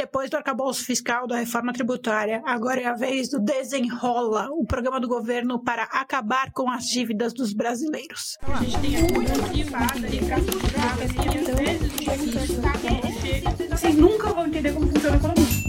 Depois do arcabouço fiscal da reforma tributária, agora é a vez do Desenrola, o programa do governo para acabar com as dívidas dos brasileiros. A gente tem Vocês nunca vão entender como funciona a economia.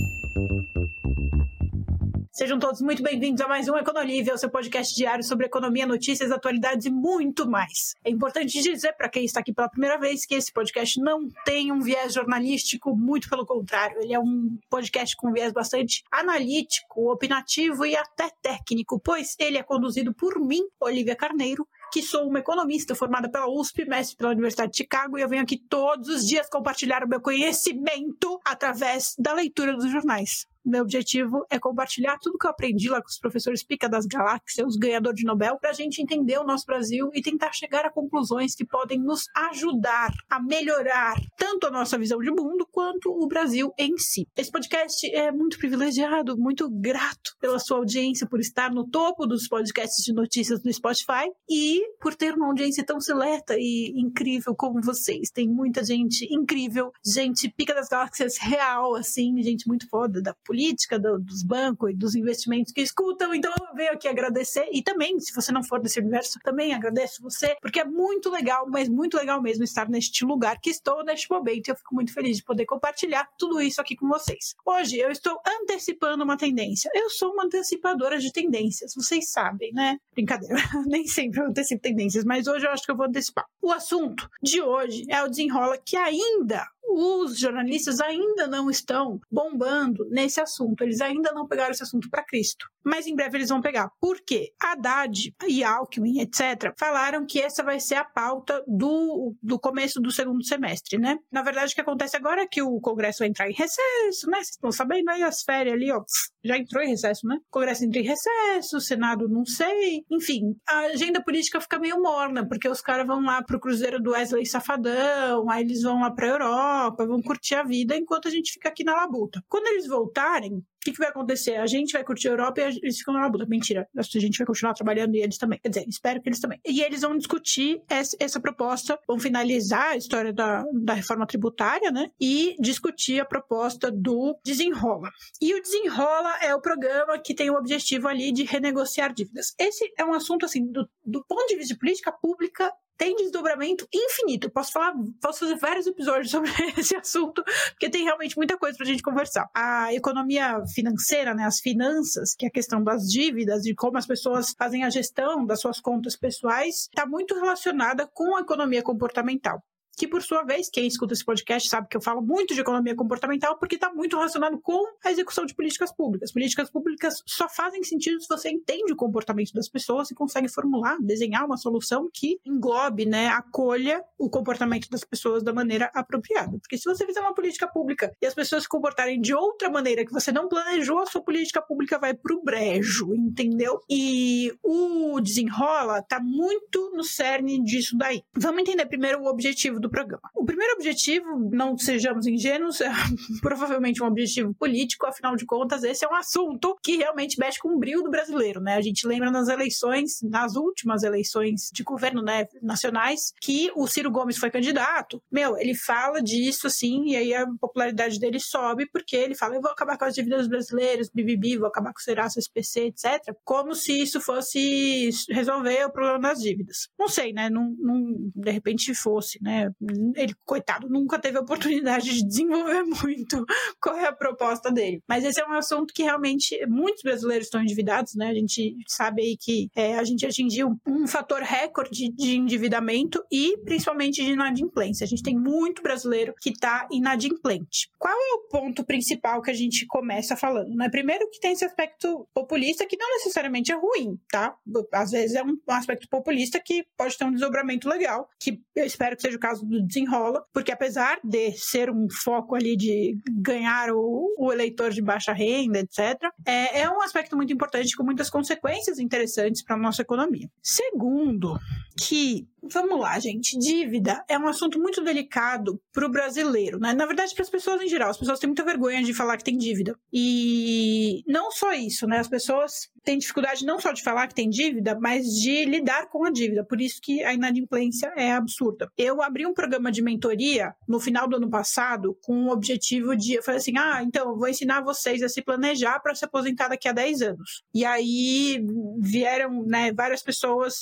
Sejam todos muito bem-vindos a mais um Econolívia, o seu podcast diário sobre economia, notícias, atualidades e muito mais. É importante dizer para quem está aqui pela primeira vez que esse podcast não tem um viés jornalístico, muito pelo contrário, ele é um podcast com viés bastante analítico, opinativo e até técnico, pois ele é conduzido por mim, Olivia Carneiro, que sou uma economista formada pela USP, mestre pela Universidade de Chicago, e eu venho aqui todos os dias compartilhar o meu conhecimento através da leitura dos jornais. Meu objetivo é compartilhar tudo que eu aprendi lá com os professores Pica das Galáxias, os ganhadores de Nobel, para a gente entender o nosso Brasil e tentar chegar a conclusões que podem nos ajudar a melhorar tanto a nossa visão de mundo quanto o Brasil em si. Esse podcast é muito privilegiado, muito grato pela sua audiência, por estar no topo dos podcasts de notícias do Spotify e por ter uma audiência tão seleta e incrível como vocês. Tem muita gente incrível, gente Pica das Galáxias real, assim, gente muito foda da política do, dos bancos e dos investimentos que escutam. Então eu venho aqui agradecer e também, se você não for desse universo, também agradeço você, porque é muito legal, mas muito legal mesmo estar neste lugar que estou neste momento. E eu fico muito feliz de poder compartilhar tudo isso aqui com vocês. Hoje eu estou antecipando uma tendência. Eu sou uma antecipadora de tendências, vocês sabem, né? Brincadeira, nem sempre eu antecipo tendências, mas hoje eu acho que eu vou antecipar. O assunto de hoje é o desenrola que ainda os jornalistas ainda não estão bombando nesse assunto, eles ainda não pegaram esse assunto para Cristo. Mas em breve eles vão pegar. Por quê? Haddad e Alckmin, etc., falaram que essa vai ser a pauta do, do começo do segundo semestre, né? Na verdade, o que acontece agora é que o Congresso vai entrar em recesso, né? Vocês estão sabendo aí as férias ali, ó, já entrou em recesso, né? O Congresso entra em recesso, o Senado não sei. Enfim, a agenda política fica meio morna, porque os caras vão lá pro Cruzeiro do Wesley Safadão, aí eles vão lá pra Europa, vão curtir a vida, enquanto a gente fica aqui na labuta. Quando eles voltarem, God o que, que, vai acontecer? A gente vai curtir a Europa e eles ficam na labuta. Mentira. A gente vai continuar trabalhando e eles também. Quer dizer, espero que eles também. E eles vão discutir essa, essa proposta, vão finalizar a história da, da reforma tributária, né? E discutir a proposta do Desenrola. E o Desenrola é o programa que tem o objetivo ali de renegociar dívidas. Esse é um assunto, assim, do, do ponto de vista de política pública, tem desdobramento infinito. Posso falar, posso fazer vários episódios sobre esse assunto, porque tem realmente muita coisa pra gente conversar. A economia financeira, né, as finanças, que é a questão das dívidas, de como as pessoas fazem a gestão das suas contas pessoais, está muito relacionada com a economia comportamental que por sua vez, quem escuta esse podcast sabe que eu falo muito de economia comportamental porque está muito relacionado com a execução de políticas públicas. Políticas públicas só fazem sentido se você entende o comportamento das pessoas e consegue formular, desenhar uma solução que englobe, né, acolha o comportamento das pessoas da maneira apropriada. Porque se você fizer uma política pública e as pessoas se comportarem de outra maneira que você não planejou, a sua política pública vai pro brejo, entendeu? E o desenrola está muito no cerne disso daí. Vamos entender primeiro o objetivo do programa. O primeiro objetivo, não sejamos ingênuos, é provavelmente um objetivo político, afinal de contas, esse é um assunto que realmente mexe com o brilho do brasileiro, né? A gente lembra nas eleições, nas últimas eleições de governo né, nacionais, que o Ciro Gomes foi candidato. Meu, ele fala disso assim, e aí a popularidade dele sobe, porque ele fala: eu vou acabar com as dívidas brasileiras, bibibi, vou acabar com o Serasa, SPC, etc. Como se isso fosse resolver o problema das dívidas. Não sei, né? Não, não, de repente fosse, né? Ele, coitado, nunca teve oportunidade de desenvolver muito qual é a proposta dele. Mas esse é um assunto que realmente muitos brasileiros estão endividados, né? A gente sabe aí que é, a gente atingiu um fator recorde de endividamento e principalmente de inadimplência. A gente tem muito brasileiro que está inadimplente. Qual é o ponto principal que a gente começa falando? Né? Primeiro que tem esse aspecto populista que não necessariamente é ruim, tá? Às vezes é um aspecto populista que pode ter um desdobramento legal, que eu espero que seja o caso do desenrola, porque apesar de ser um foco ali de ganhar o, o eleitor de baixa renda, etc., é, é um aspecto muito importante com muitas consequências interessantes para a nossa economia. Segundo, que vamos lá, gente. Dívida é um assunto muito delicado para o brasileiro, né? Na verdade, para as pessoas em geral. As pessoas têm muita vergonha de falar que tem dívida. E não só isso, né? As pessoas têm dificuldade não só de falar que tem dívida, mas de lidar com a dívida. Por isso que a inadimplência é absurda. Eu abri um programa de mentoria no final do ano passado com o objetivo de. Eu falei assim: ah, então, eu vou ensinar vocês a se planejar para se aposentar daqui a 10 anos. E aí vieram né, várias pessoas.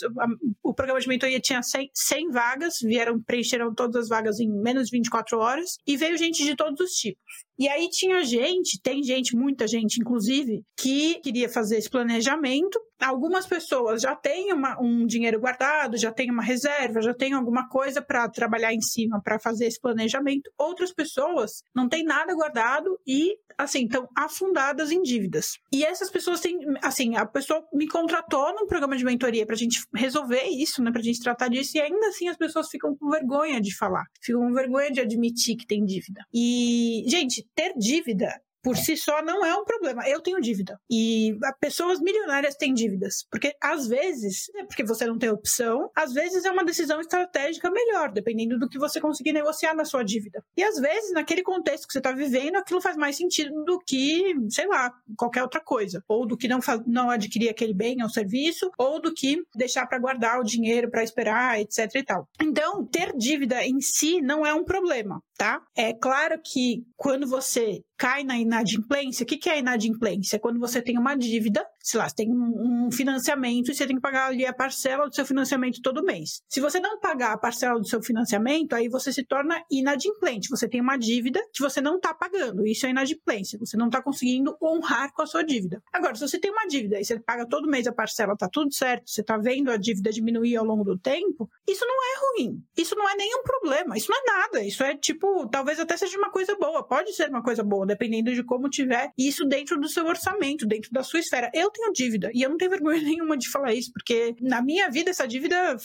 O programa de mentoria tinha 100, 100 vagas, vieram, preencheram todas as vagas em menos de 24 horas, e veio gente de todos os tipos. E aí tinha gente, tem gente, muita gente, inclusive, que queria fazer esse planejamento. Algumas pessoas já têm uma, um dinheiro guardado, já têm uma reserva, já têm alguma coisa para trabalhar em cima para fazer esse planejamento. Outras pessoas não têm nada guardado e, assim, estão afundadas em dívidas. E essas pessoas têm, assim, a pessoa me contratou num programa de mentoria para a gente resolver isso, né, para a gente tratar disso, e ainda assim as pessoas ficam com vergonha de falar, ficam com vergonha de admitir que tem dívida. E, gente, ter dívida por si só não é um problema. Eu tenho dívida. E pessoas milionárias têm dívidas. Porque às vezes, é porque você não tem opção, às vezes é uma decisão estratégica melhor, dependendo do que você conseguir negociar na sua dívida. E às vezes, naquele contexto que você está vivendo, aquilo faz mais sentido do que, sei lá, qualquer outra coisa. Ou do que não, não adquirir aquele bem ou serviço, ou do que deixar para guardar o dinheiro para esperar, etc e tal. Então, ter dívida em si não é um problema, tá? É claro que quando você cai na inadimplência, o que, é inadimplência? É quando você tem uma dívida, sei lá, você tem um financiamento e você tem que pagar ali a parcela do seu financiamento todo mês. Se você não pagar a parcela do seu financiamento, aí você se torna inadimplente. Você tem uma dívida que você não está pagando. Isso é inadimplência. Você não está conseguindo honrar com a sua dívida. Agora, se você tem uma dívida e você paga todo mês a parcela, tá tudo certo, você está vendo a dívida diminuir ao longo do tempo, isso não é ruim. Isso não é nenhum problema. Isso não é nada. Isso é tipo, talvez até seja uma coisa boa. Pode ser uma coisa boa dependendo de como tiver isso dentro do seu orçamento, dentro da sua esfera. Eu tenho dívida e eu não tenho vergonha nenhuma de falar isso, porque na minha vida essa dívida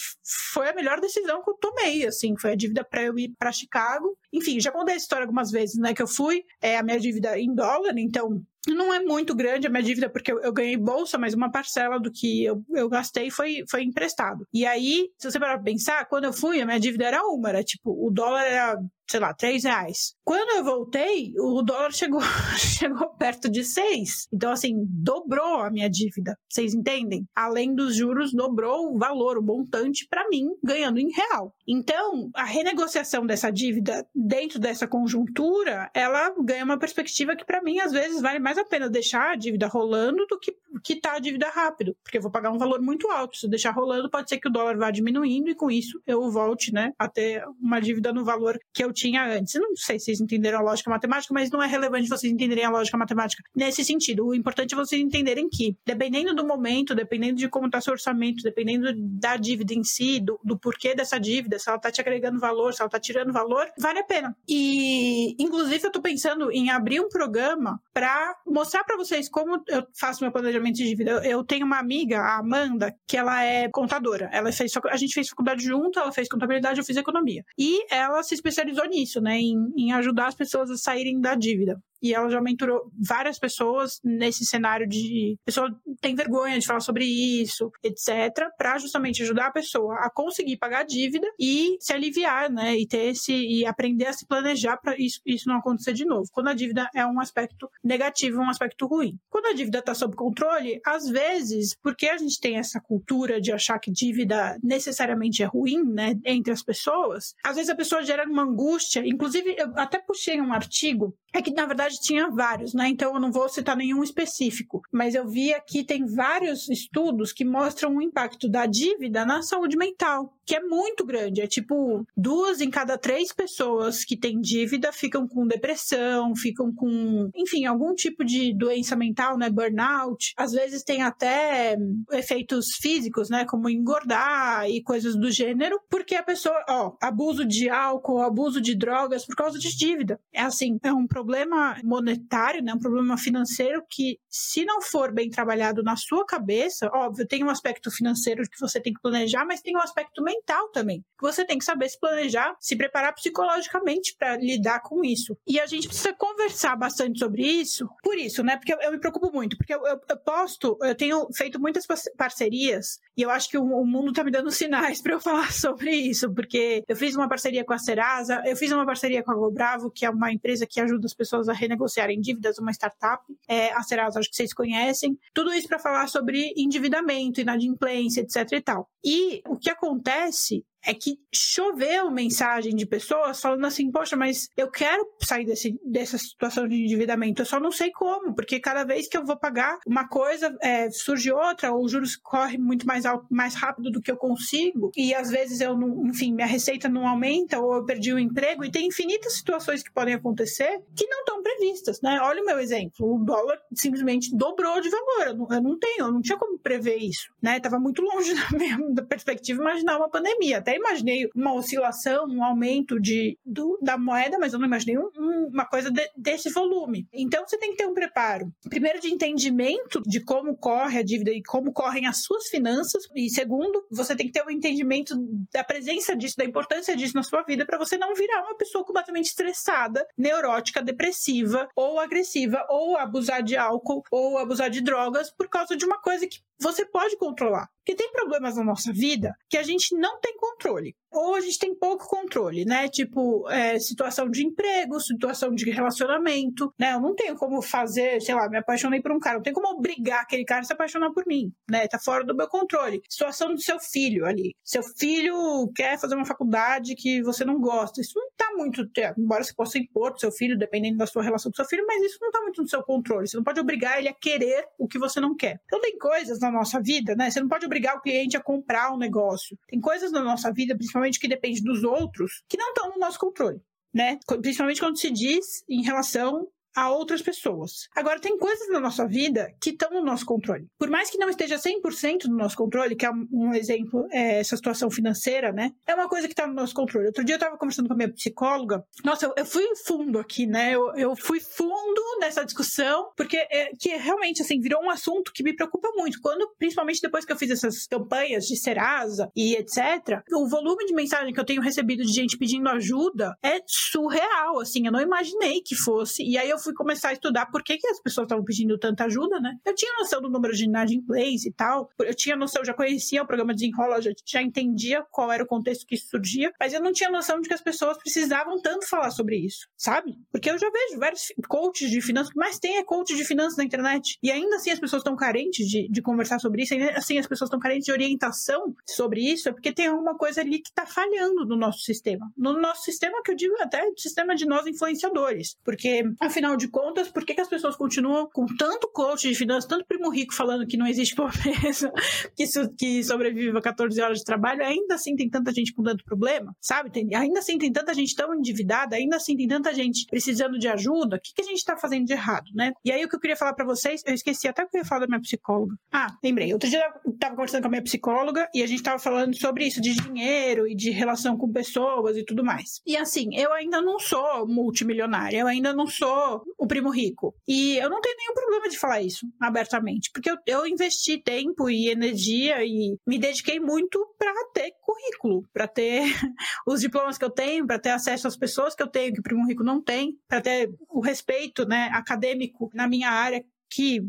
foi a melhor decisão que eu tomei, assim, foi a dívida para eu ir para Chicago. Enfim, já contei a história algumas vezes, né, que eu fui, é a minha dívida em dólar, então não é muito grande a minha dívida, porque eu, eu, ganhei bolsa, mas uma parcela do que eu, eu gastei foi, foi emprestado. E aí, se você parar pra pensar, quando eu fui, a minha dívida era uma, era tipo, o dólar era sei lá, três reais. Quando eu voltei, o dólar chegou, chegou perto de seis. Então, assim, dobrou a minha dívida. Vocês entendem? Além dos juros, dobrou o valor, o montante para mim, ganhando em real. Então, a renegociação dessa dívida dentro dessa conjuntura, ela ganha uma perspectiva que para mim, às vezes, vale mais a pena deixar a dívida rolando do que quitar a dívida rápido, porque eu vou pagar um valor muito alto. Se eu deixar rolando, pode ser que o dólar vá diminuindo e com isso eu volte, né, a ter uma dívida no valor que eu tinha antes. Não sei se vocês entenderam a lógica matemática, mas não é relevante vocês entenderem a lógica matemática nesse sentido. O importante é vocês entenderem que, dependendo do momento, dependendo de como está seu orçamento, dependendo da dívida em si, do, do porquê dessa dívida, se ela está te agregando valor, se ela está tirando valor, vale a pena. E, inclusive, eu estou pensando em abrir um programa para mostrar para vocês como eu faço meu planejamento de dívida. Eu, eu, tenho uma amiga, a Amanda, que ela é contadora. Ela fez, a gente fez faculdade junto, ela fez contabilidade, eu fiz economia. E ela se especializou nisso, né, em, em ajudar as pessoas a saírem da dívida e ela já mentorou várias pessoas nesse cenário de pessoa tem vergonha de falar sobre isso, etc, para justamente ajudar a pessoa a conseguir pagar a dívida e se aliviar, né, e ter esse e aprender a se planejar para isso, isso não acontecer de novo. Quando a dívida é um aspecto negativo, um aspecto ruim. Quando a dívida está sob controle, às vezes, porque a gente tem essa cultura de achar que dívida necessariamente é ruim, né, entre as pessoas, às vezes a pessoa gera uma angústia. Inclusive, eu até puxei um artigo é que na verdade tinha vários, né? Então eu não vou citar nenhum específico, mas eu vi aqui tem vários estudos que mostram o impacto da dívida na saúde mental, que é muito grande. É tipo duas em cada três pessoas que têm dívida ficam com depressão, ficam com, enfim, algum tipo de doença mental, né? Burnout. Às vezes tem até efeitos físicos, né? Como engordar e coisas do gênero, porque a pessoa, ó, abuso de álcool, abuso de drogas por causa de dívida. É assim, é um problema monetário, né, um problema financeiro que, se não for bem trabalhado na sua cabeça, óbvio, tem um aspecto financeiro que você tem que planejar, mas tem um aspecto mental também. Você tem que saber se planejar, se preparar psicologicamente para lidar com isso. E a gente precisa conversar bastante sobre isso. Por isso, né? Porque eu, eu me preocupo muito, porque eu, eu, eu, posto, eu tenho feito muitas parcerias e eu acho que o, o mundo tá me dando sinais para eu falar sobre isso, porque eu fiz uma parceria com a Serasa, eu fiz uma parceria com a GoBravo, que é uma empresa que ajuda as pessoas a renegociarem dívidas, uma startup. É, a Serasa, acho que vocês conhecem. Tudo isso para falar sobre endividamento, inadimplência, etc e tal. E o que acontece acontece é que choveu mensagem de pessoas falando assim, poxa, mas eu quero sair desse, dessa situação de endividamento, eu só não sei como, porque cada vez que eu vou pagar uma coisa, é, surge outra, ou os juros correm muito mais, alto, mais rápido do que eu consigo, e às vezes eu não, enfim, minha receita não aumenta, ou eu perdi o emprego, e tem infinitas situações que podem acontecer que não estão previstas, né? Olha o meu exemplo, o dólar simplesmente dobrou de valor, eu não, eu não tenho, eu não tinha como prever isso, né? Tava muito longe da minha da perspectiva imaginar uma pandemia, até imaginei uma oscilação, um aumento de, do, da moeda, mas eu não imaginei um, um, uma coisa de, desse volume. Então você tem que ter um preparo, primeiro de entendimento de como corre a dívida e como correm as suas finanças, e segundo, você tem que ter um entendimento da presença disso, da importância disso na sua vida, para você não virar uma pessoa completamente estressada, neurótica, depressiva ou agressiva, ou abusar de álcool, ou abusar de drogas por causa de uma coisa que você pode controlar. Porque tem problemas na nossa vida que a gente não tem controle ou a gente tem pouco controle, né? Tipo, é, situação de emprego, situação de relacionamento, né? Eu não tenho como fazer, sei lá, me apaixonei por um cara, não tenho como obrigar aquele cara a se apaixonar por mim, né? Tá fora do meu controle. Situação do seu filho ali. Seu filho quer fazer uma faculdade que você não gosta. Isso não tá muito, embora você possa impor pro seu filho, dependendo da sua relação com seu filho, mas isso não tá muito no seu controle. Você não pode obrigar ele a querer o que você não quer. Então tem coisas na nossa vida, né? Você não pode obrigar o cliente a comprar um negócio. Tem coisas na nossa vida, principalmente principalmente que depende dos outros, que não estão no nosso controle. Né? Principalmente quando se diz em relação a outras pessoas. Agora, tem coisas na nossa vida que estão no nosso controle. Por mais que não esteja 100% no nosso controle, que é um exemplo, é essa situação financeira, né? É uma coisa que está no nosso controle. Outro dia eu estava conversando com a minha psicóloga. Nossa, eu, eu fui fundo aqui, né? Eu, eu, fui fundo nessa discussão, porque é, que realmente, assim, virou um assunto que me preocupa muito. Quando, principalmente depois que eu fiz essas campanhas de Serasa e etc., o volume de mensagem que eu tenho recebido de gente pedindo ajuda é surreal, assim. Eu não imaginei que fosse. E aí eu fui começar a estudar por que, que as pessoas estavam pedindo tanta ajuda, né? Eu tinha noção do número de inadimplência e tal, eu tinha noção, eu já conhecia o programa Desenrola, já, já entendia qual era o contexto que surgia, mas eu não tinha noção de que as pessoas precisavam tanto falar sobre isso, sabe? Porque eu já vejo vários coaches de finanças, mais tem é coach de finanças na internet, e ainda assim as pessoas estão carentes de, de conversar sobre isso, ainda assim as pessoas estão carentes de orientação sobre isso, é porque tem alguma coisa ali que está falhando no nosso sistema. No nosso sistema, que eu digo até sistema de nós influenciadores, porque afinal de contas, por que, que as pessoas continuam com tanto coach de finanças, tanto primo rico falando que não existe pobreza, que, que sobrevive a 14 horas de trabalho, ainda assim tem tanta gente com tanto problema, sabe? Tem, ainda assim tem tanta gente tão endividada, ainda assim tem tanta gente precisando de ajuda, o que, que a gente está fazendo de errado, né? E aí o que eu queria falar para vocês, eu esqueci até o que eu ia falar da minha psicóloga. Ah, lembrei. Outro dia eu tava conversando com a minha psicóloga e a gente tava falando sobre isso, de dinheiro e de relação com pessoas e tudo mais. E assim, eu ainda não sou multimilionária, eu ainda não sou o primo rico. E eu não tenho nenhum problema de falar isso abertamente, porque eu, eu investi tempo e energia e me dediquei muito para ter currículo, para ter os diplomas que eu tenho, para ter acesso às pessoas que eu tenho que o primo rico não tem, para ter o respeito, né, acadêmico na minha área que,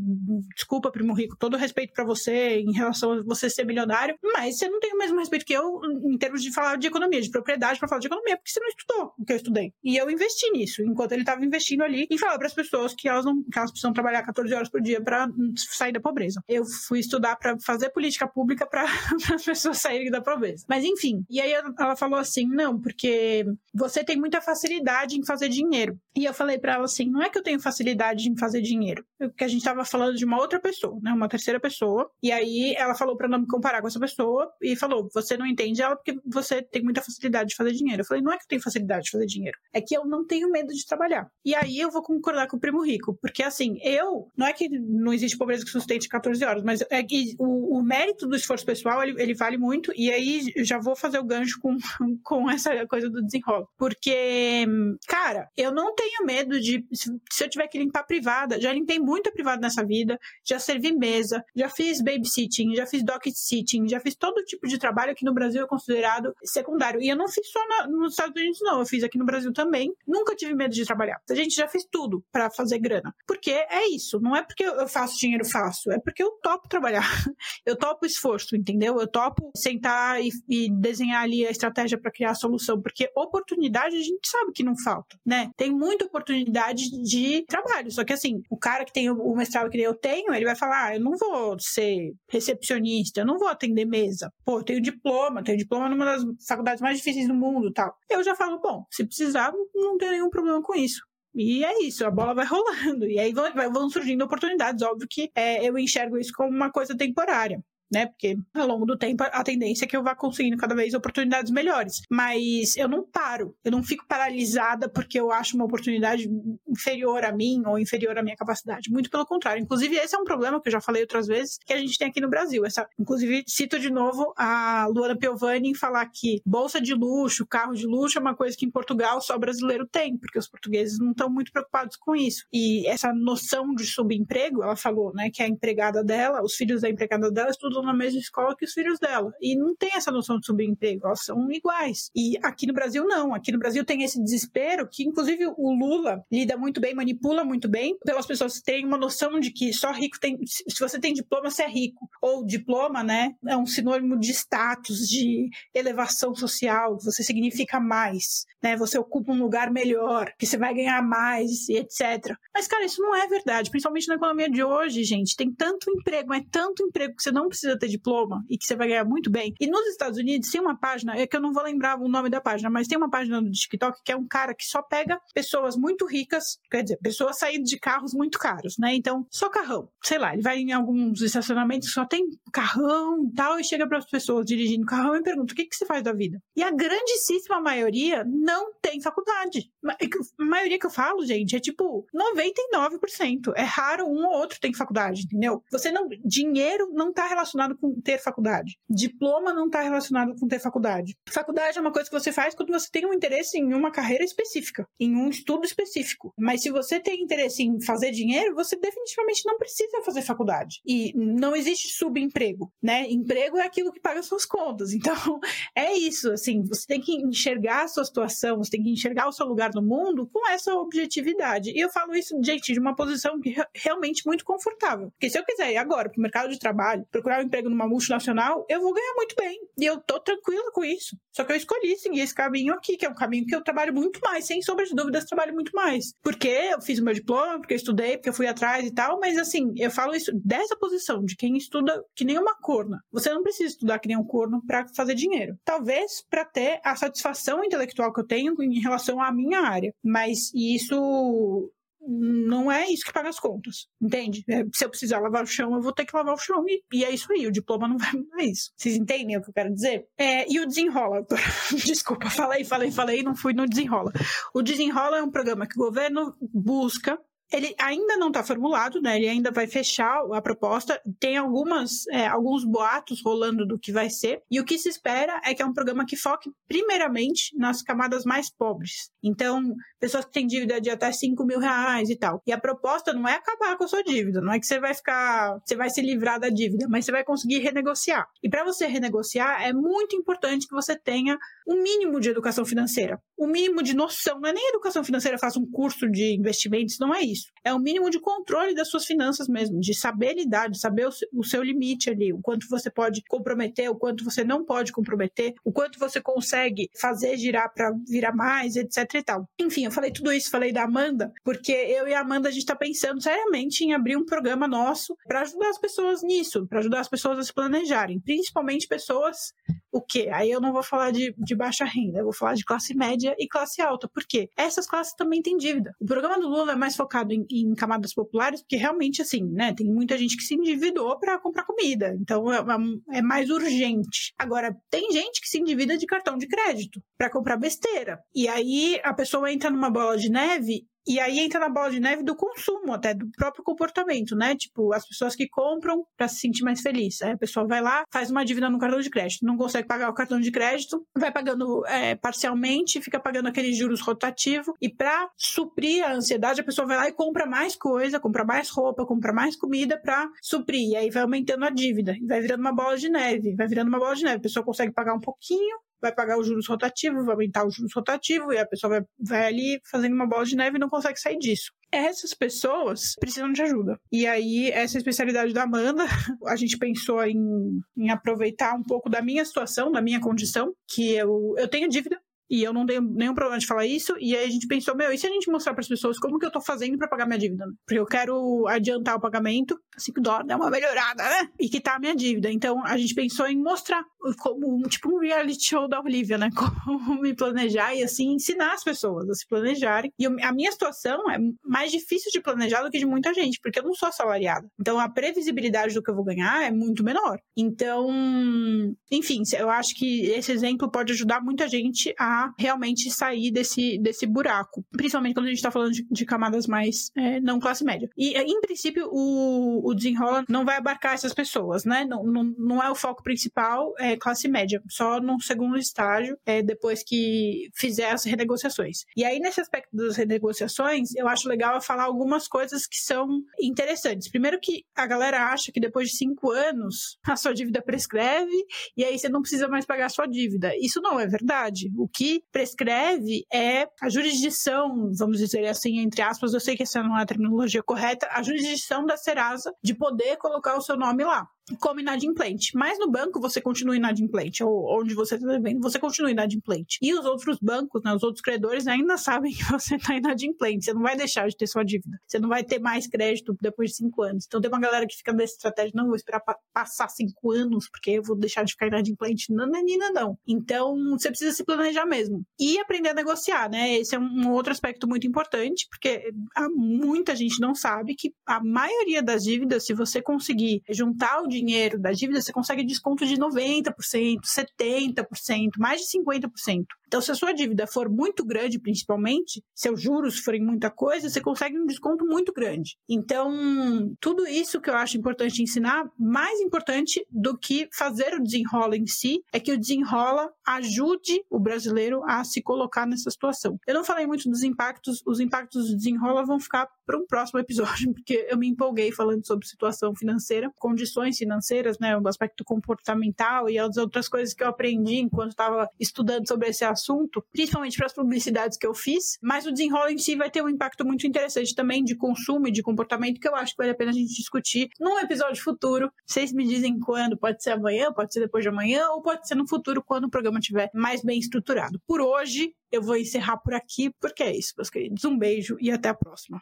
desculpa, primo rico, todo respeito para você em relação a você ser milionário, mas você não tem o mesmo respeito que eu em termos de falar de economia, de propriedade para falar de economia, porque você não estudou o que eu estudei. E eu investi nisso, enquanto ele estava investindo ali em falar para as pessoas que elas não que elas precisam trabalhar 14 horas por dia para sair da pobreza. Eu fui estudar para fazer política pública para as pessoas saírem da pobreza. Mas enfim, e aí ela falou assim: "Não, porque você tem muita facilidade em fazer dinheiro". E eu falei para ela assim: "Não é que eu tenho facilidade em fazer dinheiro, é que a gente estava falando de uma outra pessoa, né? Uma terceira pessoa. E aí ela falou para não me comparar com essa pessoa e falou: você não entende ela porque você tem muita facilidade de fazer dinheiro. Eu falei: não é que eu tenho facilidade de fazer dinheiro, é que eu não tenho medo de trabalhar. E aí eu vou concordar com o primo rico, porque assim, eu não é que não existe pobreza que sustente 14 horas, mas é que o, o mérito do esforço pessoal ele, ele, vale muito. E aí já vou fazer o gancho com, com essa coisa do desenrolo, porque cara, eu não tenho medo de se, se eu tiver que limpar privada, já limpei muito a privada privado nessa vida, já servi mesa, já fiz babysitting, já fiz dog sitting, já fiz todo tipo de trabalho que no Brasil é considerado secundário. E eu não fiz só na, nos Estados Unidos, não. Eu fiz aqui no Brasil também. Nunca tive medo de trabalhar. A gente já fez tudo para fazer grana. Porque é isso. Não é porque eu faço dinheiro fácil, é porque eu topo trabalhar. Eu topo esforço, entendeu? Eu topo sentar e, e desenhar ali a estratégia para criar a solução. Porque oportunidade a gente sabe que não falta, né? Tem muita oportunidade de trabalho. Só que assim, o cara que tem o mestrado que eu tenho, ele vai falar: ah, eu não vou ser recepcionista, eu não vou atender mesa. Pô, eu tenho diploma, tenho diploma numa das faculdades mais difíceis do mundo tal. Eu já falo: bom, se precisar, não tem nenhum problema com isso. E é isso, a bola vai rolando. E aí vão, vão surgindo oportunidades. Óbvio que é, eu enxergo isso como uma coisa temporária né? Porque ao longo do tempo a tendência é que eu vá conseguindo cada vez oportunidades melhores. Mas eu não paro, eu não fico paralisada porque eu acho uma oportunidade inferior a mim ou inferior à minha capacidade. Muito pelo contrário. Inclusive, esse é um problema que eu já falei outras vezes que a gente tem aqui no Brasil. Essa, inclusive, cito de novo a Luana Piovani em falar que bolsa de luxo, carro de luxo é uma coisa que em Portugal só brasileiro tem, porque os portugueses não estão muito preocupados com isso. E essa noção de subemprego, ela falou, né, que a empregada dela, os filhos da empregada dela estudam na mesma escola que os filhos dela. E não tem essa noção de subemprego, elas são iguais. E aqui no Brasil, não. Aqui no Brasil tem esse desespero que, inclusive, o Lula lida muito bem, manipula muito bem, pelas pessoas terem uma noção de que só rico tem. Se você tem diploma, você é rico. Ou diploma, né, é um sinônimo de status, de elevação social, você significa mais, né? Você ocupa um lugar melhor, que você vai ganhar mais e etc. Mas, cara, isso não é verdade, principalmente na economia de hoje, gente. Tem tanto emprego, mas tanto emprego que você não precisa ter diploma e que você vai ganhar muito bem. E nos Estados Unidos tem uma página, é que eu não vou lembrar o nome da página, mas tem uma página no TikTok que é um cara que só pega pessoas muito ricas, quer dizer, pessoas saindo de carros muito caros, né? Então, só carrão. Sei lá, ele vai em alguns estacionamentos só tem carrão e tal, e chega para as pessoas dirigindo carrão e pergunta: o que, que você faz da vida? E a grandíssima maioria não tem faculdade. A maioria que eu falo, gente, é tipo 99%. É raro um ou outro tem faculdade, entendeu? Você não. Dinheiro não está relacionado com ter faculdade. Diploma não está relacionado com ter faculdade. Faculdade é uma coisa que você faz quando você tem um interesse em uma carreira específica, em um estudo específico. Mas se você tem interesse em fazer dinheiro, você definitivamente não precisa fazer faculdade. E não existe subemprego, né? Emprego é aquilo que paga suas contas. Então, é isso, assim, você tem que enxergar a sua situação, você tem que enxergar o seu lugar no mundo com essa objetividade. E eu falo isso, gente, de uma posição realmente muito confortável. Porque se eu quiser ir agora para o mercado de trabalho, procurar um emprego numa multinacional, eu vou ganhar muito bem. E eu tô tranquila com isso. Só que eu escolhi seguir esse caminho aqui, que é um caminho que eu trabalho muito mais, sem sombra de dúvidas, trabalho muito mais. Porque eu fiz o meu diploma, porque eu estudei, porque eu fui atrás e tal, mas assim, eu falo isso dessa posição, de quem estuda que nem uma corna. Você não precisa estudar que nem um corno para fazer dinheiro. Talvez para ter a satisfação intelectual que eu tenho em relação à minha área. Mas isso não é isso que paga as contas, entende? É, se eu precisar lavar o chão, eu vou ter que lavar o chão e, e é isso aí, o diploma não vai mudar isso. Vocês entendem o que eu quero dizer? É, e o Desenrola, desculpa, falei, falei, falei, não fui no Desenrola. O Desenrola é um programa que o governo busca ele ainda não está formulado, né? Ele ainda vai fechar a proposta. Tem algumas, é, alguns boatos rolando do que vai ser. E o que se espera é que é um programa que foque primeiramente nas camadas mais pobres. Então, pessoas que têm dívida de até 5 mil reais e tal. E a proposta não é acabar com a sua dívida, não é que você vai ficar, você vai se livrar da dívida, mas você vai conseguir renegociar. E para você renegociar, é muito importante que você tenha um mínimo de educação financeira, o um mínimo de noção. Não é nem educação financeira, faça um curso de investimentos, não é isso isso. É o mínimo de controle das suas finanças mesmo, de saber lidar, de saber o seu limite ali, o quanto você pode comprometer, o quanto você não pode comprometer, o quanto você consegue fazer girar para virar mais, etc e tal. Enfim, eu falei tudo isso, falei da Amanda, porque eu e a Amanda a gente está pensando seriamente em abrir um programa nosso para ajudar as pessoas nisso, para ajudar as pessoas a se planejarem, principalmente pessoas o quê? Aí eu não vou falar de, de baixa renda, eu vou falar de classe média e classe alta. Por quê? Essas classes também têm dívida. O programa do Lula é mais focado em, em camadas populares, porque realmente, assim, né, tem muita gente que se endividou para comprar comida. Então é, é, é mais urgente. Agora, tem gente que se endivida de cartão de crédito para comprar besteira. E aí a pessoa entra numa bola de neve E aí entra na bola de neve do consumo, até do próprio comportamento, né? Tipo, as pessoas que compram para se sentir mais feliz. Aí a pessoa vai lá, faz uma dívida no cartão de crédito, não consegue pagar o cartão de crédito, vai pagando é, parcialmente, fica pagando aqueles juros rotativos, e para suprir a ansiedade, a pessoa vai lá e compra mais coisa, compra mais roupa, compra mais comida para suprir. E aí vai aumentando a dívida, vai virando uma bola de neve, vai virando uma bola de neve. A pessoa consegue pagar um pouquinho, vai pagar os juros rotativos, vai aumentar os juros rotativos, e a pessoa vai, vai ali fazendo uma bola de neve e não consegue sair disso essas pessoas precisam de ajuda. E aí, essa especialidade da Amanda, a gente pensou em, em aproveitar um pouco da minha situação, da minha condição, que eu, eu tenho dívida, e eu não tenho nenhum problema de falar isso. E aí a gente pensou, meu, e se a gente mostrar para as pessoas como que eu tô fazendo para pagar minha dívida? Porque eu quero adiantar o pagamento, assim que dólar dá uma melhorada, né? E quitar a minha dívida. Então a gente pensou em mostrar como, tipo um reality show da Olivia, né? Como me planejar e assim ensinar as pessoas a se planejarem. E a minha situação é mais difícil de planejar do que de muita gente, porque eu não sou assalariada. Então a previsibilidade do que eu vou ganhar é muito menor. Então, enfim, eu acho que esse exemplo pode ajudar muita gente a realmente sair desse, desse buraco. Principalmente quando a gente está falando de, de, camadas mais é, não classe média. E, em princípio, o, o desenrola não vai abarcar essas pessoas, né? Não, não, não é o foco principal, é classe média. Só no segundo estágio, é, depois que fizer as renegociações. E aí, nesse aspecto das renegociações, eu acho legal falar algumas coisas que são interessantes. Primeiro que a galera acha que depois de cinco anos a sua dívida prescreve e aí você não precisa mais pagar a sua dívida. Isso não é verdade. O que que prescreve é a jurisdição, vamos dizer assim, entre aspas, eu sei que essa não é a terminologia correta, a jurisdição da Serasa de poder colocar o seu nome lá como inadimplente. Mas no banco você continua inadimplente, ou onde você está devendo, você continua inadimplente. E os outros bancos, né, os outros credores ainda sabem que você está inadimplente. Você não vai deixar de ter sua dívida. Você não vai ter mais crédito depois de cinco anos. Então tem uma galera que fica nessa estratégia, não, vou esperar pa passar cinco anos, porque eu vou deixar de ficar inadimplente. Não, não, não, não. Então você precisa se planejar mesmo. E aprender a negociar, né? Esse é um outro aspecto muito importante, porque muita gente não sabe que a maioria das dívidas, se você conseguir juntar o dinheiro da dívida, você consegue desconto de 90%, 70%, mais de 50%. Então, se a sua dívida for muito grande, principalmente, seus juros forem muita coisa, você consegue um desconto muito grande. Então, tudo isso que eu acho importante ensinar, mais importante do que fazer o desenrola em si, é que o desenrola ajude o brasileiro a se colocar nessa situação. Eu não falei muito dos impactos, os impactos do desenrola vão ficar para um próximo episódio, porque eu me empolguei falando sobre situação financeira, condições financeiras, né, o aspecto comportamental e as outras coisas que eu aprendi enquanto estava estudando sobre esse assunto, principalmente para as publicidades que eu fiz, mas o desenrolo em si vai ter um impacto muito interessante também de consumo e de comportamento que eu acho que vale a pena a gente discutir num episódio futuro. Vocês me dizem quando, pode ser amanhã, pode ser depois de amanhã, ou pode ser no futuro quando o programa estiver mais bem estruturado. Por hoje, eu vou encerrar por aqui, porque é isso, meus queridos. Um beijo e até a próxima.